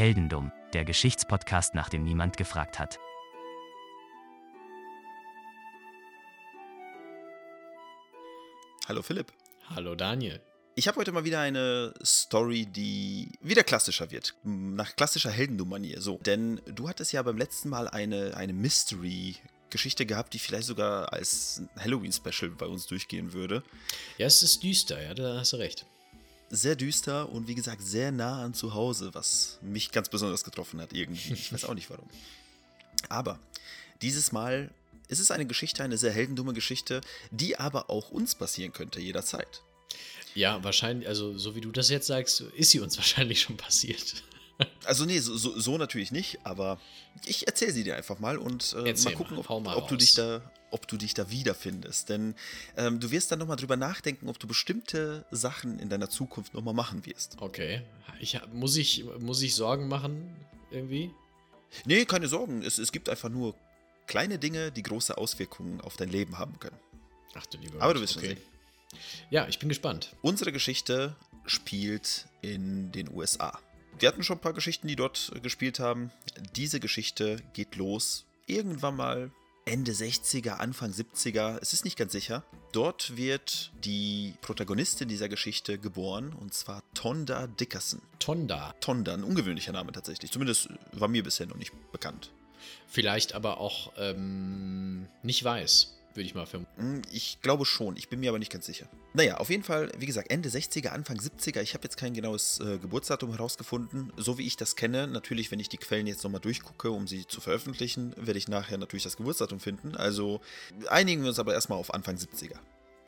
Heldendum, der Geschichtspodcast, nach dem niemand gefragt hat. Hallo Philipp. Hallo Daniel. Ich habe heute mal wieder eine Story, die wieder klassischer wird. Nach klassischer Heldendum-Manier. So. Denn du hattest ja beim letzten Mal eine, eine Mystery-Geschichte gehabt, die vielleicht sogar als Halloween-Special bei uns durchgehen würde. Ja, es ist düster, ja, da hast du recht. Sehr düster und wie gesagt sehr nah an zu Hause, was mich ganz besonders getroffen hat irgendwie. Ich weiß auch nicht warum. Aber dieses Mal ist es eine Geschichte, eine sehr heldendumme Geschichte, die aber auch uns passieren könnte jederzeit. Ja, wahrscheinlich, also so wie du das jetzt sagst, ist sie uns wahrscheinlich schon passiert. Also nee, so, so, so natürlich nicht, aber ich erzähle sie dir einfach mal und äh, mal gucken, ob, mal ob du dich da, ob du dich da wiederfindest. Denn ähm, du wirst dann nochmal drüber nachdenken, ob du bestimmte Sachen in deiner Zukunft nochmal machen wirst. Okay. Ich, muss, ich, muss ich Sorgen machen irgendwie? Nee, keine Sorgen. Es, es gibt einfach nur kleine Dinge, die große Auswirkungen auf dein Leben haben können. Ach du lieber. Aber du wirst okay. schon sehen. Ja, ich bin gespannt. Unsere Geschichte spielt in den USA. Wir hatten schon ein paar Geschichten, die dort äh, gespielt haben. Diese Geschichte geht los irgendwann mal Ende 60er, Anfang 70er. Es ist nicht ganz sicher. Dort wird die Protagonistin dieser Geschichte geboren und zwar Tonda Dickerson. Tonda. Tonda, ein ungewöhnlicher Name tatsächlich. Zumindest war mir bisher noch nicht bekannt. Vielleicht aber auch ähm, nicht weiß würde ich mal vermuten. Hm, Ich glaube schon, ich bin mir aber nicht ganz sicher. Naja, auf jeden Fall, wie gesagt, Ende 60er, Anfang 70er. Ich habe jetzt kein genaues äh, Geburtsdatum herausgefunden. So wie ich das kenne, natürlich, wenn ich die Quellen jetzt nochmal durchgucke, um sie zu veröffentlichen, werde ich nachher natürlich das Geburtsdatum finden. Also einigen wir uns aber erstmal auf Anfang 70er.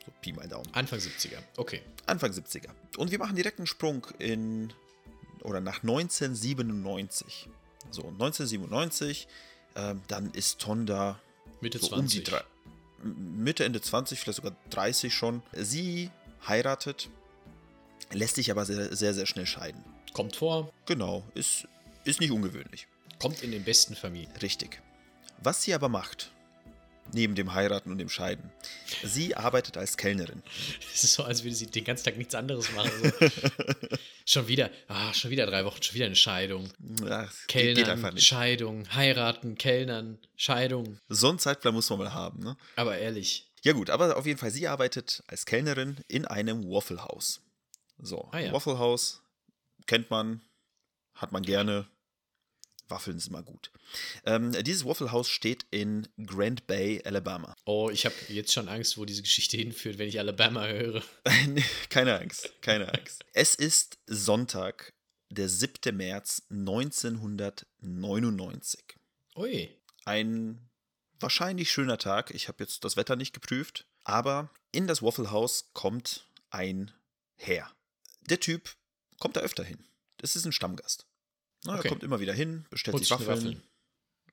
So Pi mal Daumen. Anfang 70er, okay. Anfang 70er. Und wir machen direkt einen Sprung in oder nach 1997. So, 1997, ähm, dann ist Tonda Mitte so 20. um die drei, Mitte, Ende 20, vielleicht sogar 30 schon. Sie heiratet, lässt sich aber sehr, sehr, sehr schnell scheiden. Kommt vor, Genau, ist, ist nicht ungewöhnlich. kommt in den besten Familien. Richtig. Was sie aber macht, neben dem Heiraten und dem Scheiden, sie arbeitet als Kellnerin. Es ist so, als würde sie den ganzen Tag nichts anderes machen. So. schon wieder, ah, schon wieder drei Wochen, schon wieder eine Scheidung. Geht, geht nicht. Scheidung, heiraten, Kellnern, Scheidung. So einen Zeitplan muss man mal haben, ne? Aber ehrlich, Ja gut, aber auf jeden Fall, sie arbeitet als Kellnerin in einem Waffle House. So, Ah ja. Waffle House kennt man, hat man gerne. Waffeln sind immer gut. Ähm, dieses Waffle House steht in Grand Bay, Alabama. oh, ich habe jetzt schon Angst, wo diese Geschichte hinführt, wenn ich Alabama höre. keine Angst, keine Angst. Es ist Sonntag, der 7. März 1999. Ui, Ein wahrscheinlich schöner Tag. Ich habe jetzt das Wetter nicht geprüft. Aber in das Waffle House kommt ein Herr. Der Typ kommt da öfter hin. Das ist ein Stammgast. Na, Okay. Er kommt immer wieder hin, bestellt Holt sich Waffeln. Waffel.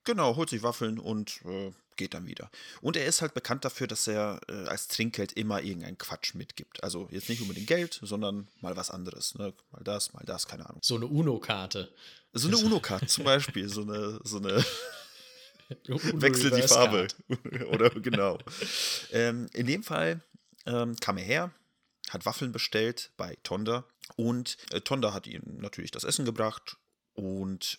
Genau, holt sich Waffeln und äh, geht dann wieder. Und er ist halt bekannt dafür, dass er äh, als Trinkgeld immer irgendeinen Quatsch mitgibt. Also jetzt nicht unbedingt Geld, sondern mal was anderes. Ne? Mal das, mal das, keine Ahnung. so eine UNO-Karte. So eine UNO-Karte zum Beispiel, so eine, so eine UNO wechselt die Farbe. Oder genau. ähm, in dem Fall ähm, kam er her, hat Waffeln bestellt bei Tonda und äh, Tonda hat ihm natürlich das Essen gebracht und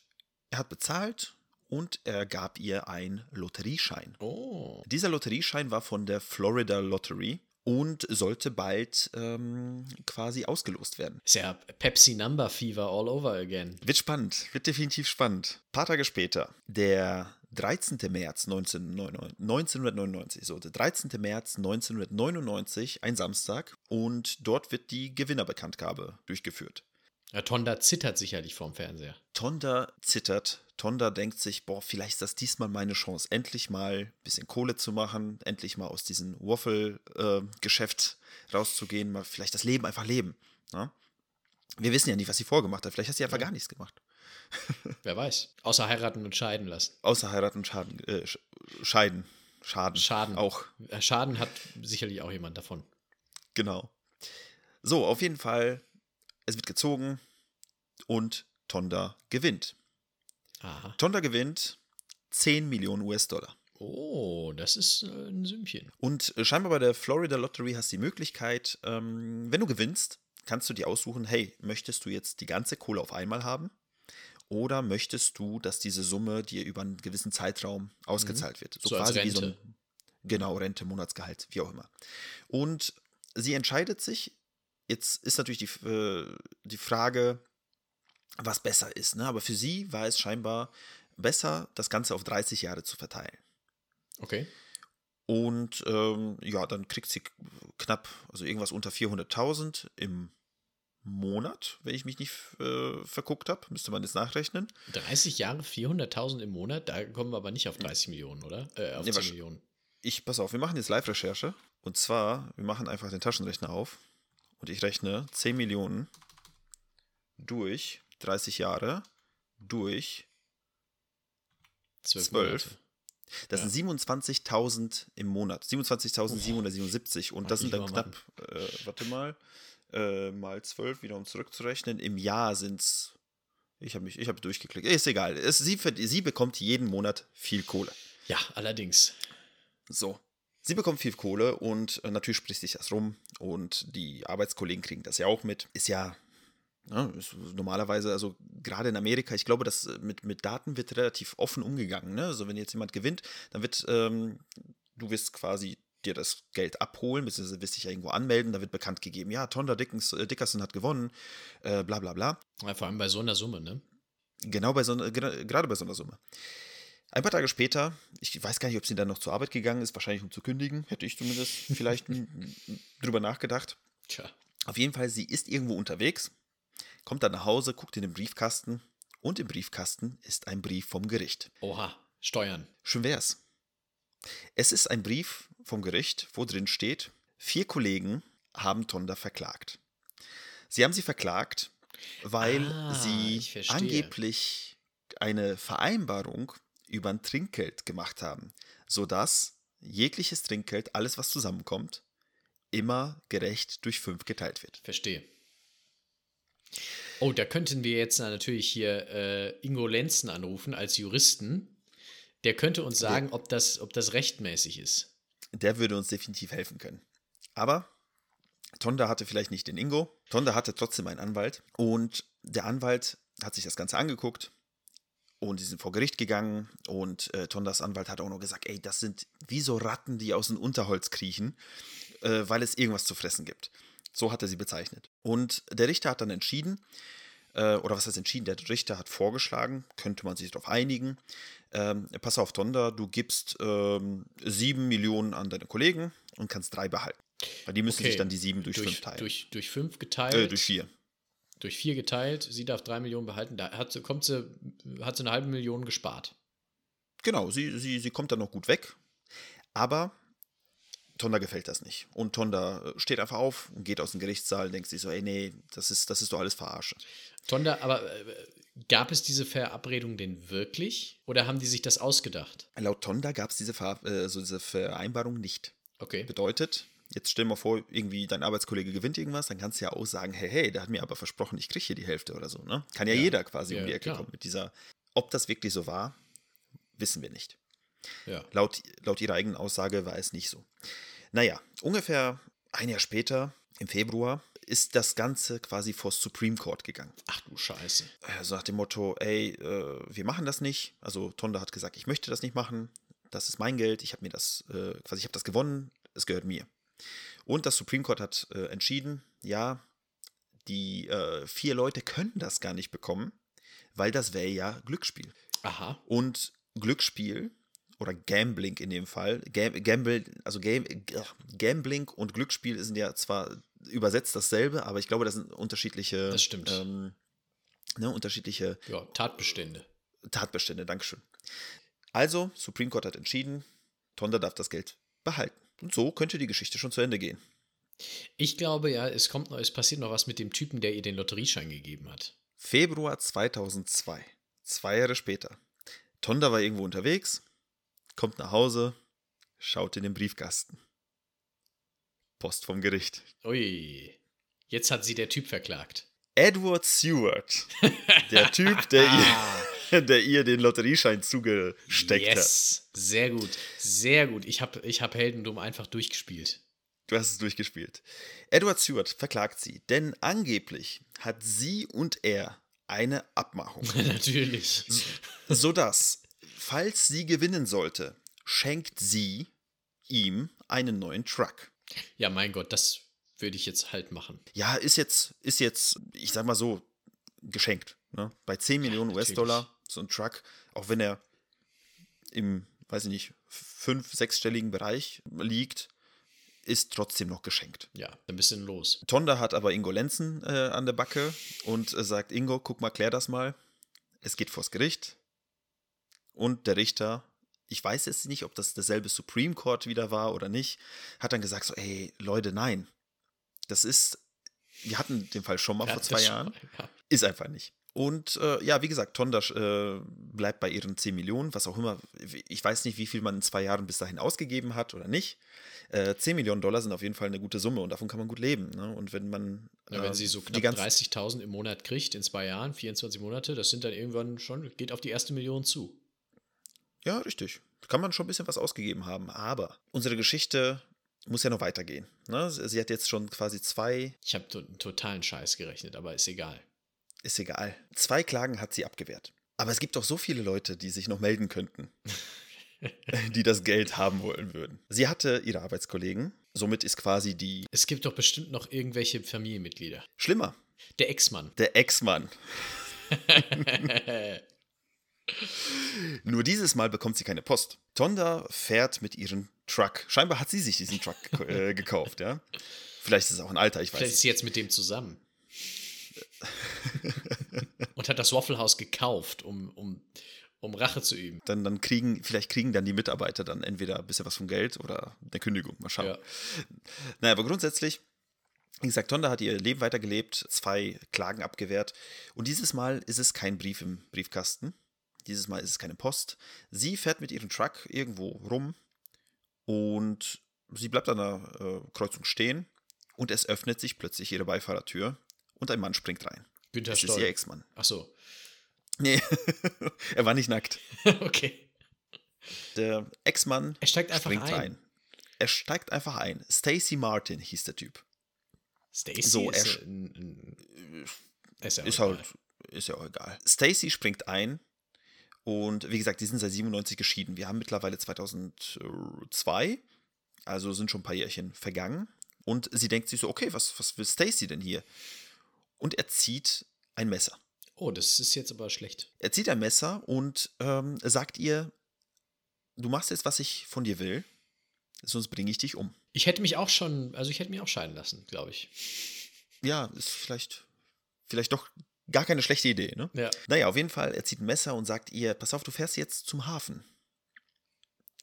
er hat bezahlt und er gab ihr einen Lotterieschein. Oh, Dieser Lotterieschein war von der Florida Lottery und sollte bald ähm, quasi ausgelost werden. ist ja Pepsi Number Fever all over again. Wird spannend, wird definitiv spannend. Ein paar Tage später, der 13. März 1999, 1999, so der 13. März 1999, ein Samstag, und dort wird die Gewinnerbekanntgabe durchgeführt. Ja, Tonda zittert sicherlich vorm Fernseher. Tonda zittert. Tonda denkt sich, boah, vielleicht ist das diesmal meine Chance, endlich mal ein bisschen Kohle zu machen, endlich mal aus diesem Waffle-Geschäft rauszugehen, mal vielleicht das Leben einfach leben. Ne? Wir wissen ja nicht, was sie vorgemacht hat. Vielleicht hat sie einfach Ja. gar nichts gemacht. Wer weiß. Außer heiraten und scheiden lassen. Außer heiraten und Schaden, äh, Sch- Scheiden. Schaden. Schaden. Auch, Äh, Schaden hat sicherlich auch jemand davon. genau. So, auf jeden Fall, es wird gezogen und Tonda gewinnt. Aha. Tonda gewinnt 10 Millionen US-Dollar. Oh, das ist äh, ein Sümmchen. Und äh, scheinbar bei der Florida Lottery hast du die Möglichkeit, ähm, wenn du gewinnst, kannst du dir aussuchen, hey, möchtest du jetzt die ganze Kohle auf einmal haben? oder möchtest du, dass diese Summe dir über einen gewissen Zeitraum ausgezahlt wird? Mhm. So als wie so Rente. ein, genau, Rente, Monatsgehalt, wie auch immer. Und sie entscheidet sich, jetzt ist natürlich die, äh, die Frage, was besser ist. Ne? Aber für sie war es scheinbar besser, das Ganze auf 30 Jahre zu verteilen. Okay. Und ähm, ja, dann kriegt sie knapp, also irgendwas unter 400.000 im Monat, wenn ich mich nicht äh, verguckt habe. Müsste man jetzt nachrechnen. 30 Jahre, 400.000 im Monat, da kommen wir aber nicht auf 30 Millionen, oder? Äh, auf Nee, 10 wahrsch- Millionen. Ich, pass auf, wir machen jetzt Live-Recherche. Und zwar, wir machen einfach den Taschenrechner auf. Und ich rechne 10 Millionen durch 30 Jahre durch 12. Zwölf. Monate. Das Ja. sind 27.000 im Monat. 27.777. Und das sind dann knapp, äh, warte mal, äh, mal 12, wieder um zurückzurechnen. Im Jahr sind es, ich habe mich, ich habe durchgeklickt. Ist egal. Es, sie, sie bekommt jeden Monat viel Kohle. Ja, allerdings. So. Sie bekommt viel Kohle und äh, natürlich spricht sich das rum und die Arbeitskollegen kriegen das ja auch mit. Ist ja, ne, normalerweise, also gerade in Amerika, ich glaube, dass äh, mit, mit Daten wird relativ offen umgegangen. Ne? Also wenn jetzt jemand gewinnt, dann wird, ähm, du wirst quasi dir das Geld abholen, beziehungsweise wirst dich ja irgendwo anmelden, da wird bekannt gegeben, ja, Tonda Dickens, äh, Dickerson hat gewonnen, äh, bla bla bla. Ja, vor allem bei so einer Summe, ne? Genau bei so gra- gerade bei so einer Summe. Ein paar Tage später, ich weiß gar nicht, ob sie dann noch zur Arbeit gegangen ist, wahrscheinlich um zu kündigen, hätte ich zumindest vielleicht drüber nachgedacht. Tja. Auf jeden Fall, sie ist irgendwo unterwegs, kommt dann nach Hause, guckt in den Briefkasten und im Briefkasten ist ein Brief vom Gericht. Oha, Steuern. Schön wär's. Es ist ein Brief vom Gericht, wo drin steht, vier Kollegen haben Tonda verklagt. Sie haben sie verklagt, weil Ah, sie angeblich eine Vereinbarung über ein Trinkgeld gemacht haben, sodass jegliches Trinkgeld, alles was zusammenkommt, immer gerecht durch fünf geteilt wird. Verstehe. Oh, da könnten wir jetzt natürlich hier äh, Ingo Lenzen anrufen als Juristen. Der könnte uns sagen, ob, das, ob das rechtmäßig ist. Der würde uns definitiv helfen können. Aber Tonda hatte vielleicht nicht den Ingo. Tonda hatte trotzdem einen Anwalt. Und der Anwalt hat sich das Ganze angeguckt. Und die sind vor Gericht gegangen. Und äh, Tondas Anwalt hat auch noch gesagt: Ey, das sind wie so Ratten, die aus dem Unterholz kriechen, äh, weil es irgendwas zu fressen gibt. So hat er sie bezeichnet. Und der Richter hat dann entschieden, äh, oder was heißt entschieden? Der Richter hat vorgeschlagen, könnte man sich darauf einigen. Ähm, pass auf, Tonda, du gibst ähm, sieben Millionen an deine Kollegen und kannst drei behalten. Weil die müssen Okay. sich dann die sieben durch, Durch, fünf teilen. durch, durch fünf geteilt. äh, durch vier. Durch vier geteilt. Sie darf drei Millionen behalten. Da hat, sie- kommt sie, hat sie eine halbe Million gespart. Genau, sie, sie, sie kommt dann noch gut weg. Aber Tonda gefällt das nicht. Und Tonda äh, steht einfach auf und geht aus dem Gerichtssaal und denkt sich so, ey, nee, das ist, das ist doch alles Verarsche. Tonda, aber äh, gab es diese Verabredung denn wirklich? Oder haben die sich das ausgedacht? Laut Tonda gab es diese, Ver äh, also diese Vereinbarung nicht. Okay. Bedeutet, jetzt stell mal vor, irgendwie dein Arbeitskollege gewinnt irgendwas, dann kannst du ja auch sagen, hey, hey, der hat mir aber versprochen, ich kriege hier die Hälfte oder so. Ne? Kann ja, Ja. jeder quasi Ja, um die Ecke klar. kommen mit dieser. Ob das wirklich so war, wissen wir nicht. Ja. Laut, laut ihrer eigenen Aussage war es nicht so. Naja, ungefähr ein Jahr später, im Februar, ist das Ganze quasi vor Supreme Court gegangen. Ach du Scheiße. Also nach dem Motto, ey, äh, wir machen das nicht. Also Tonda hat gesagt, ich möchte das nicht machen. Das ist mein Geld. Ich habe mir das, äh, quasi, ich habe das gewonnen. Es gehört mir. Und das Supreme Court hat äh, entschieden, ja, die äh, vier Leute können das gar nicht bekommen, weil das wäre ja Glücksspiel. Aha. Und Glücksspiel oder Gambling in dem Fall, Gam Gamble, also Game, Gambling und Glücksspiel sind ja zwar übersetzt dasselbe, aber ich glaube, das sind unterschiedliche, Das stimmt. Ähm, ne, unterschiedliche Ja, Tatbestände. Tatbestände. Dankeschön. Also, Supreme Court hat entschieden, Tonda darf das Geld behalten. Und so könnte die Geschichte schon zu Ende gehen. Ich glaube ja, es kommt noch, es passiert noch was mit dem Typen, der ihr den Lotterieschein gegeben hat. Februar 2002, zwei Jahre später. Tonda war irgendwo unterwegs, kommt nach Hause, schaut in den Briefkasten. Post vom Gericht. Ui. Jetzt hat sie der Typ verklagt. Edward Seward, der Typ, der ihr, der ihr den Lotterieschein zugesteckt hat. yes. Sehr gut. Sehr gut. Ich habe ich hab Heldendum einfach durchgespielt. Du hast es durchgespielt. Edward Stewart verklagt sie, denn angeblich hat sie und er eine Abmachung. Natürlich. sodass, falls sie gewinnen sollte, schenkt sie ihm einen neuen Truck. Ja, mein Gott, das würde ich jetzt halt machen. Ja, ist jetzt, ist jetzt, ich sag mal so, geschenkt. Ne? Bei 10 Millionen US-Dollar so ein Truck, auch wenn er im, weiß ich nicht, fünf-, sechsstelligen Bereich liegt, ist trotzdem noch geschenkt. Ja, ein bisschen los. Tonda hat aber Ingo Lenzen äh, an der Backe und äh, sagt: Ingo, guck mal, klär das mal. Es geht vors Gericht. Und der Richter, ich weiß jetzt nicht, ob das derselbe Supreme Court wieder war oder nicht, hat dann gesagt: so, ey, Leute, nein. Das ist, wir hatten den Fall schon mal ja, vor zwei Jahren. Schon, ja. Ist einfach nicht. Und äh, ja, wie gesagt, Tonda äh, bleibt bei ihren 10 Millionen, was auch immer. Ich weiß nicht, wie viel man in zwei Jahren bis dahin ausgegeben hat oder nicht. Äh, 10 Millionen Dollar sind auf jeden Fall eine gute Summe und davon kann man gut leben. Ne? Und wenn man. Ja, wenn sie so knapp 30.000 im Monat kriegt in zwei Jahren, 24 Monate, das sind dann irgendwann schon, geht auf die erste Million zu. Ja, richtig. Kann man schon ein bisschen was ausgegeben haben. Aber unsere Geschichte muss ja noch weitergehen. Ne? Sie hat jetzt schon quasi zwei. Ich habe einen totalen Scheiß gerechnet, aber ist egal. Ist egal. Zwei Klagen hat sie abgewehrt. Aber es gibt doch so viele Leute, die sich noch melden könnten, die das Geld haben wollen würden. Sie hatte ihre Arbeitskollegen, somit ist quasi die. Es gibt doch bestimmt noch irgendwelche Familienmitglieder. Schlimmer. Der Ex-Mann. Der Ex-Mann. Nur dieses Mal bekommt sie keine Post. Tonda fährt mit ihrem Truck. Scheinbar hat sie sich diesen Truck äh, gekauft, ja. Vielleicht ist es auch ein Alter, ich weiß Vielleicht ist sie jetzt mit dem zusammen. Und hat das Waffle House gekauft, um, um, um Rache zu üben. Dann, dann kriegen, vielleicht kriegen dann die Mitarbeiter dann entweder ein bisschen was von Geld oder eine Kündigung. Mal schauen. Ja. Naja, aber grundsätzlich, wie gesagt, Tonda hat ihr Leben weitergelebt, zwei Klagen abgewehrt. Und dieses Mal ist es kein Brief im Briefkasten. Dieses Mal ist es keine Post. Sie fährt mit ihrem Truck irgendwo rum und sie bleibt an der äh, Kreuzung stehen und es öffnet sich plötzlich ihre Beifahrertür und ein Mann springt rein. Günther das Stoll. ist ihr Ex-Mann. Ach so. Nee, er war nicht nackt. okay. Der Ex-Mann springt ein. rein. Er steigt einfach ein. Stacy Martin hieß der Typ. Stacy so, ist, er, ein, ein, ist, ist halt ist ja auch egal. Stacy springt ein und wie gesagt, die sind seit 97 geschieden. Wir haben mittlerweile 2002, also sind schon ein paar Jährchen vergangen. Und sie denkt sich so, okay, was, was will Stacy denn hier? Und er zieht ein Messer. Oh, das ist jetzt aber schlecht. Er zieht ein Messer und ähm, sagt ihr, du machst jetzt, was ich von dir will, sonst bringe ich dich um. Ich hätte mich auch schon, also ich hätte mich auch scheiden lassen, glaube ich. Ja, ist vielleicht, vielleicht doch gar keine schlechte Idee, ne? Ja. Naja, auf jeden Fall, er zieht ein Messer und sagt ihr, pass auf, du fährst jetzt zum Hafen.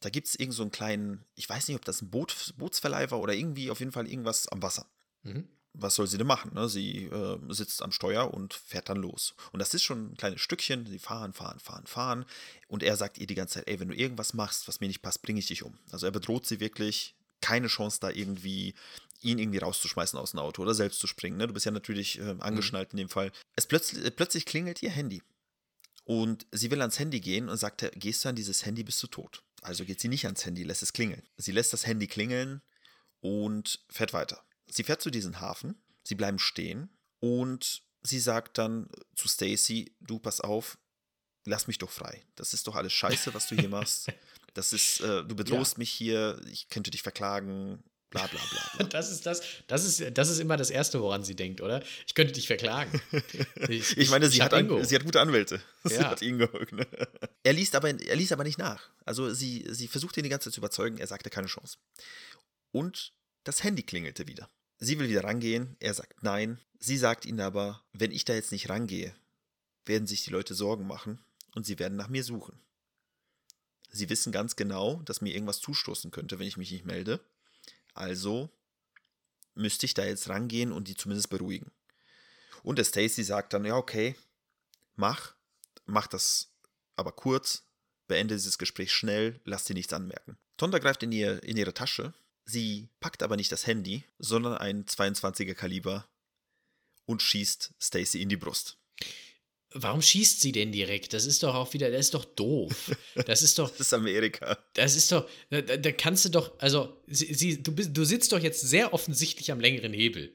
Da gibt es irgend so einen kleinen, ich weiß nicht, ob das ein Boot, Bootsverleih war oder irgendwie auf jeden Fall irgendwas am Wasser. Mhm. Was soll sie denn machen? Ne? Sie äh, sitzt am Steuer und fährt dann los. Und das ist schon ein kleines Stückchen. Sie fahren, fahren, fahren, fahren. Und er sagt ihr die ganze Zeit, ey, wenn du irgendwas machst, was mir nicht passt, bringe ich dich um. Also er bedroht sie wirklich. Keine Chance da irgendwie ihn irgendwie rauszuschmeißen aus dem Auto oder selbst zu springen. Ne? Du bist ja natürlich äh, angeschnallt mhm. in dem Fall. Es plötzlich, äh, plötzlich klingelt ihr Handy. Und sie will ans Handy gehen und sagt, gehst du an dieses Handy, bist du tot. Also geht sie nicht ans Handy, lässt es klingeln. Sie lässt das Handy klingeln und fährt weiter. Sie fährt zu diesem Hafen, sie bleiben stehen und sie sagt dann zu Stacy, du pass auf, lass mich doch frei. Das ist doch alles scheiße, was du hier machst. Das ist, äh, du bedrohst ja. mich hier, ich könnte dich verklagen, bla bla bla. bla. Das ist das, das ist, das ist immer das Erste, woran sie denkt, oder? Ich könnte dich verklagen. Ich, ich meine, sie, hat an, sie hat gute Anwälte. Ja. Sie hat Ingo. Ne? Er liest aber, er liest aber nicht nach. Also sie, sie versucht ihn die ganze Zeit zu überzeugen, er sagte keine Chance. Und das Handy klingelte wieder. Sie will wieder rangehen, er sagt nein. Sie sagt ihnen aber, wenn ich da jetzt nicht rangehe, werden sich die Leute Sorgen machen und sie werden nach mir suchen. Sie wissen ganz genau, dass mir irgendwas zustoßen könnte, wenn ich mich nicht melde. Also müsste ich da jetzt rangehen und die zumindest beruhigen. Und der Stacy sagt dann, ja, okay, mach, mach das aber kurz, beende dieses Gespräch schnell, lass dir nichts anmerken. Tonda greift in, ihr, in ihre Tasche, sie packt aber nicht das Handy, sondern ein 22er Kaliber und schießt Stacy in die Brust. Warum schießt sie denn direkt? Das ist doch auch wieder, das ist doch doof. Das ist doch. das ist Amerika. Das ist doch, da, da kannst du doch, also, sie, sie, du, bist, du sitzt doch jetzt sehr offensichtlich am längeren Hebel.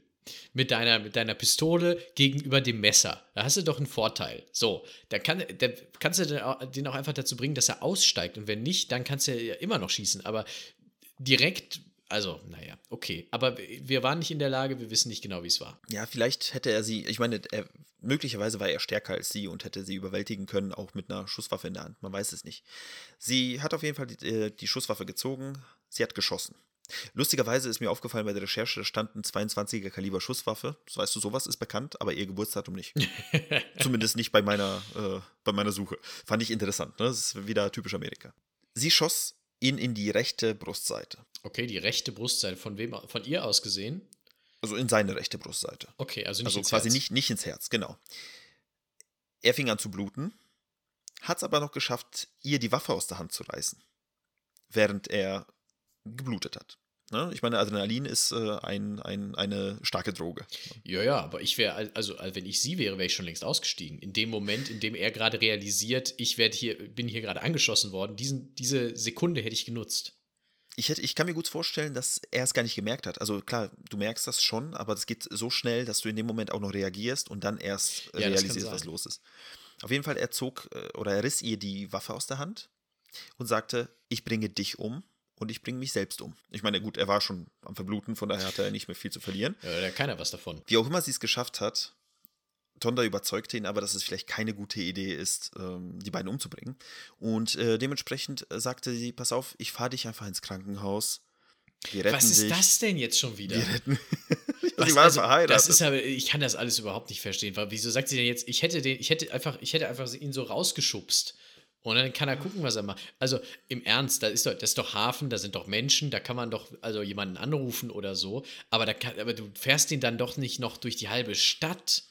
mit deiner, mit deiner Pistole gegenüber dem Messer. Da hast du doch einen Vorteil. So, da, kann, da kannst du den auch, den auch einfach dazu bringen, dass er aussteigt. Und wenn nicht, dann kannst du ja immer noch schießen. Aber direkt, also, naja, okay. Aber wir waren nicht in der Lage, wir wissen nicht genau, wie es war. Ja, vielleicht hätte er sie, ich meine, er, möglicherweise war er stärker als sie und hätte sie überwältigen können, auch mit einer Schusswaffe in der Hand. Man weiß es nicht. Sie hat auf jeden Fall die, äh, die Schusswaffe gezogen. Sie hat geschossen. Lustigerweise ist mir aufgefallen bei der Recherche, da stand ein 22er Kaliber Schusswaffe. Weißt du, sowas ist bekannt, aber ihr Geburtsdatum nicht. Zumindest nicht bei meiner, äh, bei meiner Suche. Fand ich interessant. Ne? Das ist wieder typisch Amerika. Sie schoss ihn in die rechte Brustseite. Okay, die rechte Brustseite. Von wem? Von ihr aus gesehen? Also in seine rechte Brustseite. Okay, also nicht also ins quasi Herz. Nicht, nicht ins Herz, genau. Er fing an zu bluten, hat es aber noch geschafft, ihr die Waffe aus der Hand zu reißen, während er geblutet hat. Ne? Ich meine, Adrenalin ist äh, ein, ein, eine starke Droge. Ja, ja, aber ich wäre, also wenn ich sie wäre, wäre ich schon längst ausgestiegen. In dem Moment, in dem er gerade realisiert, ich werde hier, bin hier gerade angeschossen worden, diesen, diese Sekunde hätte ich genutzt. Ich, hätte, ich kann mir gut vorstellen, dass er es gar nicht gemerkt hat. Also klar, du merkst das schon, aber das geht so schnell, dass du in dem Moment auch noch reagierst und dann erst Ja, das kann realisierst, was los ist. Auf jeden Fall, er zog äh, oder er riss ihr die Waffe aus der Hand und sagte, ich bringe dich um und ich bringe mich selbst um. Ich meine, gut, er war schon am Verbluten, von daher hatte er nicht mehr viel zu verlieren. Ja, da hat keiner was davon. Wie auch immer sie es geschafft hat, Tonda überzeugte ihn aber, dass es vielleicht keine gute Idee ist, ähm, die beiden umzubringen. Und äh, dementsprechend äh, sagte sie, pass auf, ich fahre dich einfach ins Krankenhaus. Wir retten Was ist dich. das denn jetzt schon wieder? Wir retten. Was, sie waren also, verheiratet. Das ist aber, ich kann das alles überhaupt nicht verstehen. Weil, wieso sagt sie denn jetzt, ich hätte den, ich hätte einfach, ich hätte einfach ihn so rausgeschubst. Und dann kann er gucken, was er macht. Also im Ernst, da ist doch, das ist doch Hafen, da sind doch Menschen, da kann man doch also jemanden anrufen oder so. Aber, da kann, aber du fährst ihn dann doch nicht noch durch die halbe Stadt.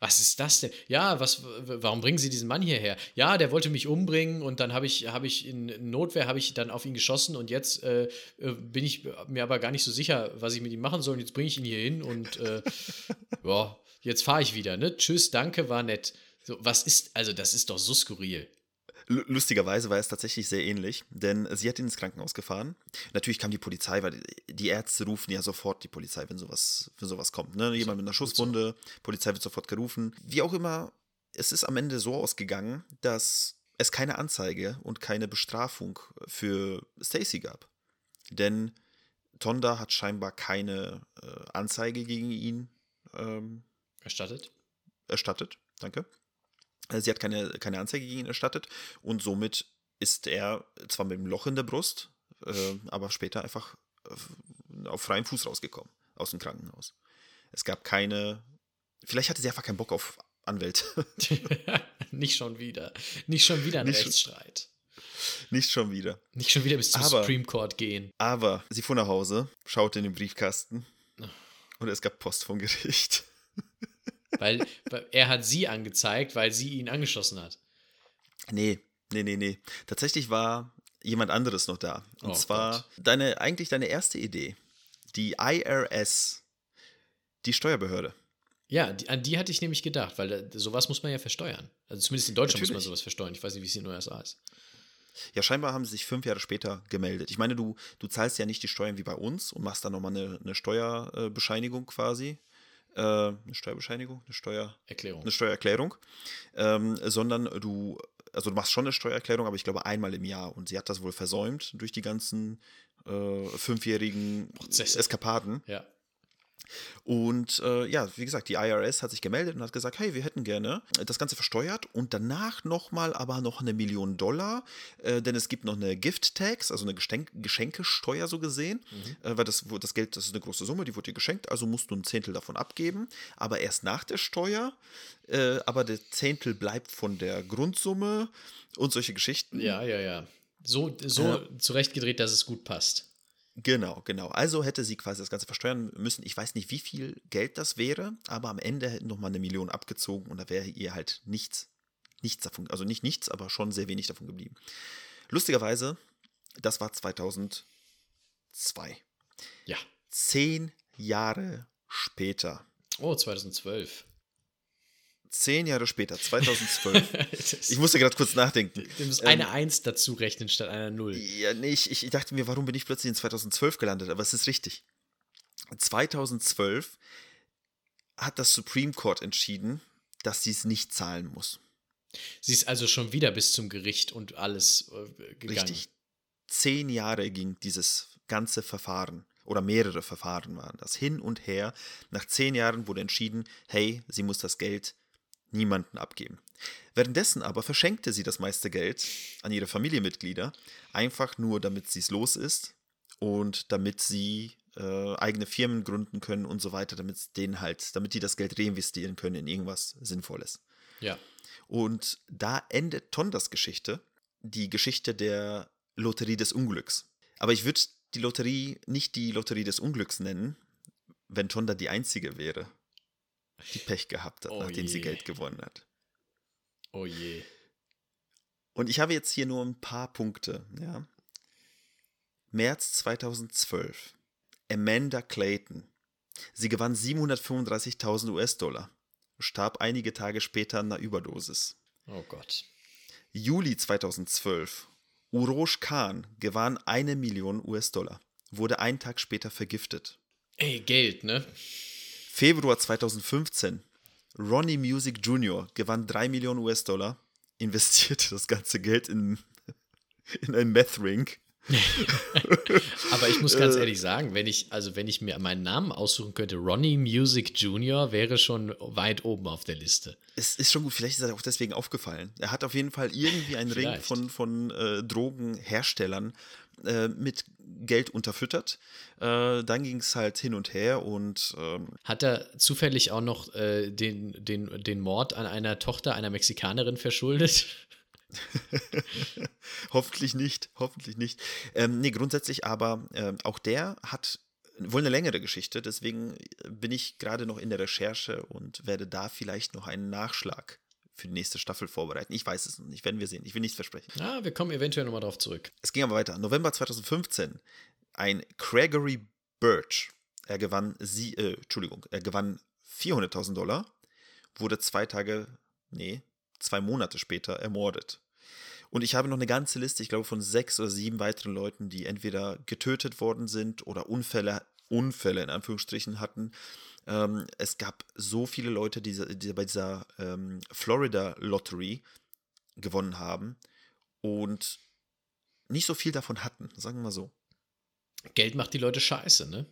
Was ist das denn? Ja, was, warum bringen Sie diesen Mann hierher? Ja, der wollte mich umbringen und dann habe ich, habe ich in Notwehr habe ich dann auf ihn geschossen und jetzt äh, bin ich mir aber gar nicht so sicher, was ich mit ihm machen soll. Und jetzt bringe ich ihn hier hin und äh, ja, jetzt fahre ich wieder. Ne? Tschüss, danke, war nett. So, was ist, also das ist doch so skurril. Lu- Lustigerweise war es tatsächlich sehr ähnlich, denn sie hat ihn ins Krankenhaus gefahren. Natürlich kam die Polizei, weil die- die Ärzte rufen ja sofort die Polizei, wenn sowas, wenn sowas kommt. Ne? Jemand mit einer Schusswunde, Polizei wird sofort gerufen. Wie auch immer, es ist am Ende so ausgegangen, dass es keine Anzeige und keine Bestrafung für Stacy gab. Denn Tonda hat scheinbar keine äh, Anzeige gegen ihn ähm, Erstattet? erstattet. Danke. Äh, Sie hat keine, keine Anzeige gegen ihn erstattet und somit ist er zwar mit einem Loch in der Brust, äh, aber später einfach auf freiem Fuß rausgekommen aus dem Krankenhaus. Es gab keine. Vielleicht hatte sie einfach keinen Bock auf Anwälte. nicht schon wieder. Nicht schon wieder ein Nicht schon- Rechtsstreit. Nicht schon wieder. Nicht schon wieder bis zum Aber- Supreme Court gehen. Aber sie fuhr nach Hause, schaute in den Briefkasten und es gab Post vom Gericht. Weil, weil er hat sie angezeigt, weil sie ihn angeschossen hat. Nee, nee, nee, nee. Tatsächlich war jemand anderes noch da. Und Oh zwar Gott. deine, eigentlich deine erste Idee. Die IRS, die Steuerbehörde. Ja, die, an die hatte ich nämlich gedacht, weil äh, sowas muss man ja versteuern. Also zumindest in Deutschland muss man Natürlich. sowas versteuern. Ich weiß nicht, wie es in den USA ist. Ja, scheinbar haben sie sich fünf Jahre später gemeldet. Ich meine, du, du zahlst ja nicht die Steuern wie bei uns und machst dann nochmal eine, eine Steuerbescheinigung quasi. Äh, eine Steuerbescheinigung? Eine Steuer. Erklärung. eine Steuererklärung, ähm, sondern du, also du machst schon eine Steuererklärung, aber ich glaube einmal im Jahr. Und sie hat das wohl versäumt durch die ganzen äh, fünfjährigen Prozesse. Eskapaden. Ja. Und äh, ja, wie gesagt, die IRS hat sich gemeldet und hat gesagt, hey, wir hätten gerne das Ganze versteuert und danach nochmal aber noch eine Million Dollar, äh, denn es gibt noch eine Gift Tax, also eine Geschenk Geschenkesteuer so gesehen, äh, weil das, das Geld, das ist eine große Summe, die wurde dir geschenkt, also musst du ein Zehntel davon abgeben, aber erst nach der Steuer, äh, aber der Zehntel bleibt von der Grundsumme und solche Geschichten. Ja, ja, ja. So, so zurechtgedreht, dass es gut passt. Genau, genau. Also hätte sie quasi das Ganze versteuern müssen. Ich weiß nicht, wie viel Geld das wäre, aber am Ende hätten nochmal eine Million abgezogen und da wäre ihr halt nichts, nichts davon, also nicht nichts, aber schon sehr wenig davon geblieben. Lustigerweise, das war 2002. Ja. Zehn Jahre später. Oh, 2012. Zehn Jahre später, 2012. Das- ich musste gerade kurz nachdenken. Du musst Ähm, eine Eins dazu rechnen statt einer Null. Ja, nee, ich, ich dachte mir, warum bin ich plötzlich in 2012 gelandet? Aber es ist richtig. 2012 hat das Supreme Court entschieden, dass sie es nicht zahlen muss. Sie ist also schon wieder bis zum Gericht und alles äh, gegangen. Richtig. Zehn Jahre ging dieses ganze Verfahren oder mehrere Verfahren waren das hin und her. Nach zehn Jahren wurde entschieden, hey, sie muss das Geld niemanden abgeben. Währenddessen aber verschenkte sie das meiste Geld an ihre Familienmitglieder, einfach nur damit sie es los ist und damit sie äh, eigene Firmen gründen können und so weiter, damit denen halt, damit die das Geld reinvestieren können in irgendwas Sinnvolles. Ja. Und da endet Tondas Geschichte, die Geschichte der Lotterie des Unglücks. Aber ich würde die Lotterie nicht die Lotterie des Unglücks nennen, wenn Tonda die einzige wäre, die Pech gehabt hat, Oh nachdem sie je. Geld gewonnen hat. Oh je. Und ich habe jetzt hier nur ein paar Punkte. Ja. März 2012. Amanda Clayton. Sie gewann 735.000 US-Dollar, starb einige Tage später an einer Überdosis. Oh Gott. Juli 2012. Urosh Khan gewann eine Million US-Dollar, wurde einen Tag später vergiftet. Ey, Geld, ne? Februar 2015. Ronnie Music Jr. gewann 3 Millionen US-Dollar, investierte das ganze Geld in, in einen Meth-Ring. Aber ich muss ganz Äh. ehrlich sagen, wenn ich, also wenn ich mir meinen Namen aussuchen könnte, Ronnie Music Jr. wäre schon weit oben auf der Liste. Es ist schon gut, vielleicht ist er auch deswegen aufgefallen. Er hat auf jeden Fall irgendwie einen Ring von, von äh, Drogenherstellern äh, mit Geld unterfüttert. Äh, dann ging es halt hin und her und ähm, Hat er zufällig auch noch äh, den, den, den Mord an einer Tochter einer Mexikanerin verschuldet? hoffentlich nicht, hoffentlich nicht. Ähm, nee, grundsätzlich aber ähm, auch der hat wohl eine längere Geschichte, deswegen bin ich gerade noch in der Recherche und werde da vielleicht noch einen Nachschlag für die nächste Staffel vorbereiten. Ich weiß es noch nicht, werden wir sehen. Ich will nichts versprechen. Ah, wir kommen eventuell nochmal drauf zurück. Es ging aber weiter. November 2015. Ein Gregory Birch. Er gewann sie, äh, Entschuldigung, er gewann 400.000 Dollar, wurde zwei Tage, nee, zwei Monate später ermordet. Und ich habe noch eine ganze Liste, ich glaube, von sechs oder sieben weiteren Leuten, die entweder getötet worden sind oder Unfälle, Unfälle in Anführungsstrichen hatten. Ähm, es gab so viele Leute, die, die bei dieser ähm, Florida Lottery gewonnen haben und nicht so viel davon hatten, sagen wir mal so. Geld macht die Leute scheiße, ne?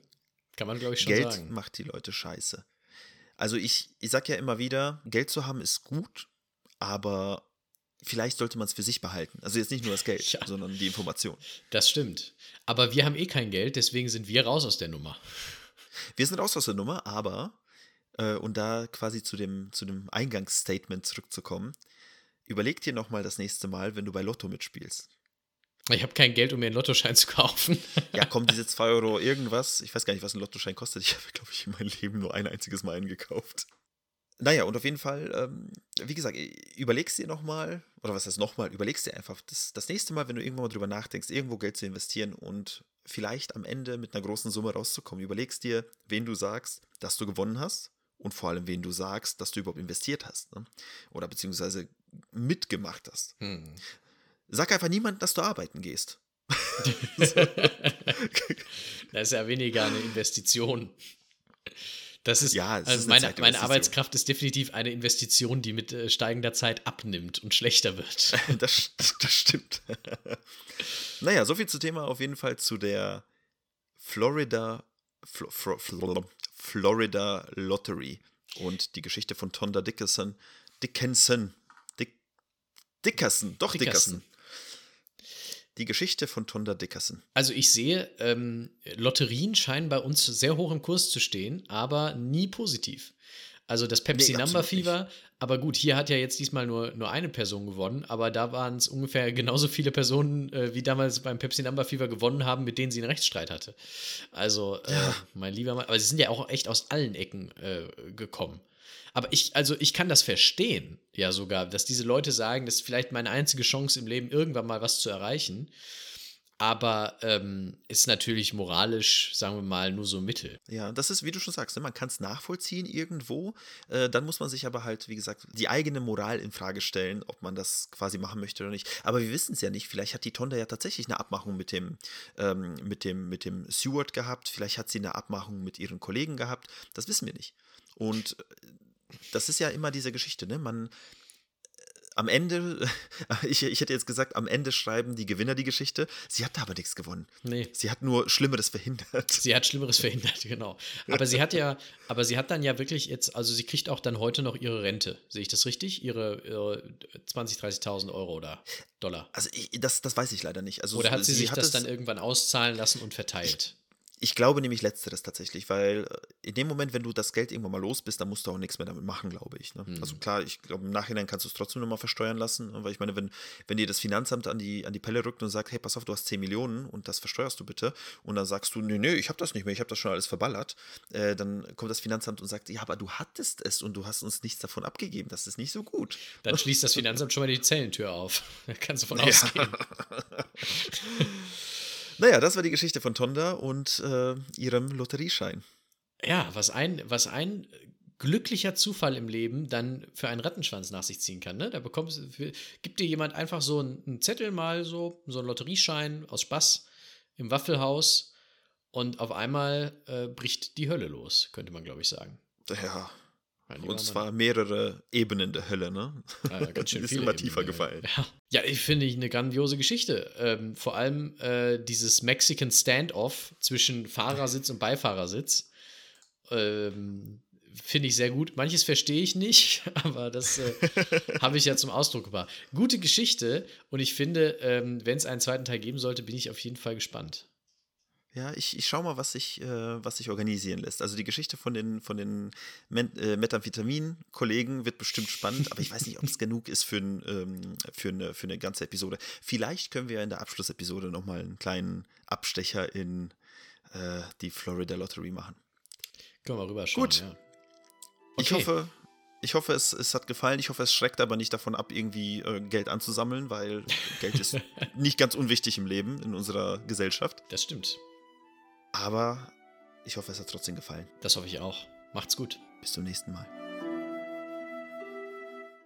Kann man, glaube ich, schon Geld sagen. macht die Leute scheiße. Also ich, ich sag ja immer wieder, Geld zu haben ist gut, aber vielleicht sollte man es für sich behalten. Also jetzt nicht nur das Geld, Ja. sondern die Information. Das stimmt. Aber wir haben eh kein Geld, deswegen sind wir raus aus der Nummer. Wir sind raus aus der Nummer, aber, äh, und da quasi zu dem, zu dem Eingangsstatement zurückzukommen, überleg dir nochmal das nächste Mal, wenn du bei Lotto mitspielst. Ich habe kein Geld, um mir einen Lottoschein zu kaufen. Ja, komm, diese 2 Euro irgendwas. Ich weiß gar nicht, was ein Lottoschein kostet. Ich habe, glaube ich, in meinem Leben nur ein einziges Mal einen gekauft. Naja, und auf jeden Fall, ähm, wie gesagt, überlegst dir nochmal, oder was heißt nochmal, überlegst dir einfach das, das nächste Mal, wenn du irgendwann mal drüber nachdenkst, irgendwo Geld zu investieren und vielleicht am Ende mit einer großen Summe rauszukommen, überlegst dir, wen du sagst, dass du gewonnen hast und vor allem, wen du sagst, dass du überhaupt investiert hast. Ne? Oder beziehungsweise mitgemacht hast. Hm. Sag einfach niemandem, dass du arbeiten gehst. Das ist ja weniger eine Investition. Das ist, Ja, also ist eine meine, meine Arbeitskraft ist definitiv eine Investition, die mit äh, steigender Zeit abnimmt und schlechter wird. Das, das stimmt. naja, soviel zu Thema auf jeden Fall zu der Florida, Flo, Flo, Flo, Florida Lottery und die Geschichte von Tonda Dickerson. Dickinson. Dick, Dickerson, doch Dickerson. Dickerson. Die Geschichte von Tonda Dickerson. Also ich sehe, ähm, Lotterien scheinen bei uns sehr hoch im Kurs zu stehen, aber nie positiv. Also das Pepsi Nee, Number Fever, aber gut, hier hat ja jetzt diesmal nur, nur eine Person gewonnen, aber da waren es ungefähr genauso viele Personen, äh, wie damals beim Pepsi Number Fever gewonnen haben, mit denen sie einen Rechtsstreit hatte. Also, äh, mein lieber Mann, aber sie sind ja auch echt aus allen Ecken äh, gekommen. Aber ich, also ich kann das verstehen, ja sogar, dass diese Leute sagen, das ist vielleicht meine einzige Chance im Leben, irgendwann mal was zu erreichen. Aber ähm, ist natürlich moralisch, sagen wir mal, nur so Mittel. Ja, das ist, wie du schon sagst, ne, man kann es nachvollziehen irgendwo. Äh, dann muss man sich aber halt, wie gesagt, die eigene Moral in Frage stellen, ob man das quasi machen möchte oder nicht. Aber wir wissen es ja nicht. Vielleicht hat die Tonda ja tatsächlich eine Abmachung mit dem, ähm, mit dem, mit dem Steward gehabt. Vielleicht hat sie eine Abmachung mit ihren Kollegen gehabt. Das wissen wir nicht. Und äh, das ist ja immer diese Geschichte, ne? Man am Ende, ich, ich hätte jetzt gesagt, am Ende schreiben die Gewinner die Geschichte. Sie hat aber nichts gewonnen. Nee. Sie hat nur Schlimmeres verhindert. Sie hat Schlimmeres verhindert, genau. Aber sie hat ja, aber sie hat dann ja wirklich jetzt, also sie kriegt auch dann heute noch ihre Rente. Sehe ich das richtig? Ihre, ihre 20.000, 30.000 Euro oder Dollar. Also ich, das, das weiß ich leider nicht. Also oder hat sie, sie sich hat das dann irgendwann auszahlen lassen und verteilt? Ich glaube nämlich letzteres tatsächlich, weil äh, in dem Moment, wenn du das Geld irgendwann mal los bist, dann musst du auch nichts mehr damit machen, glaube ich. Ne? Also klar, ich glaube, im Nachhinein kannst du es trotzdem nochmal versteuern lassen, ne? weil ich meine, wenn, wenn dir das Finanzamt an die, an die Pelle rückt und sagt, hey, pass auf, du hast 10 Millionen und das versteuerst du bitte und dann sagst du, nee, nee, ich habe das nicht mehr, ich habe das schon alles verballert, äh, dann kommt das Finanzamt und sagt, ja, aber du hattest es und du hast uns nichts davon abgegeben, das ist nicht so gut. Dann schließt das Finanzamt schon mal die Zellentür auf. Kannst du von ausgehen. Naja, das war die Geschichte von Tonda und äh, ihrem Lotterieschein. Ja, was ein, was ein glücklicher Zufall im Leben dann für einen Rattenschwanz nach sich ziehen kann. Ne? Da bekommst gibt dir jemand einfach so einen, einen Zettel mal so, so einen Lotterieschein aus Spaß im Waffelhaus und auf einmal äh, bricht die Hölle los, könnte man glaube ich sagen. Ja, und zwar mehrere Ebenen der Hölle, ne? Ja, ja, ganz schön ist immer tiefer gefallen. Ja, ja ich finde ich eine grandiose Geschichte. Ähm, vor allem äh, dieses Mexican Standoff zwischen Fahrersitz und Beifahrersitz. Ähm, finde ich sehr gut. Manches verstehe ich nicht, aber das äh, habe ich ja zum Ausdruck gebracht. Gute Geschichte und ich finde, ähm, wenn es einen zweiten Teil geben sollte, bin ich auf jeden Fall gespannt. Ja, ich, ich schau mal, was sich, äh, was sich organisieren lässt. Also die Geschichte von den, von den Men äh, Methamphetamin-Kollegen wird bestimmt spannend, aber ich weiß nicht, ob es genug ist für, ein, ähm, für, eine, für eine ganze Episode. Vielleicht können wir ja in der Abschlussepisode nochmal einen kleinen Abstecher in äh, die Florida Lottery machen. Können wir rüberschauen. Gut. Ja. Ich Okay. hoffe, ich hoffe es, es hat gefallen. Ich hoffe, es schreckt aber nicht davon ab, irgendwie äh, Geld anzusammeln, weil Geld ist nicht ganz unwichtig im Leben, in unserer Gesellschaft. Das stimmt. Aber ich hoffe, es hat trotzdem gefallen. Das hoffe ich auch. Macht's gut. Bis zum nächsten Mal.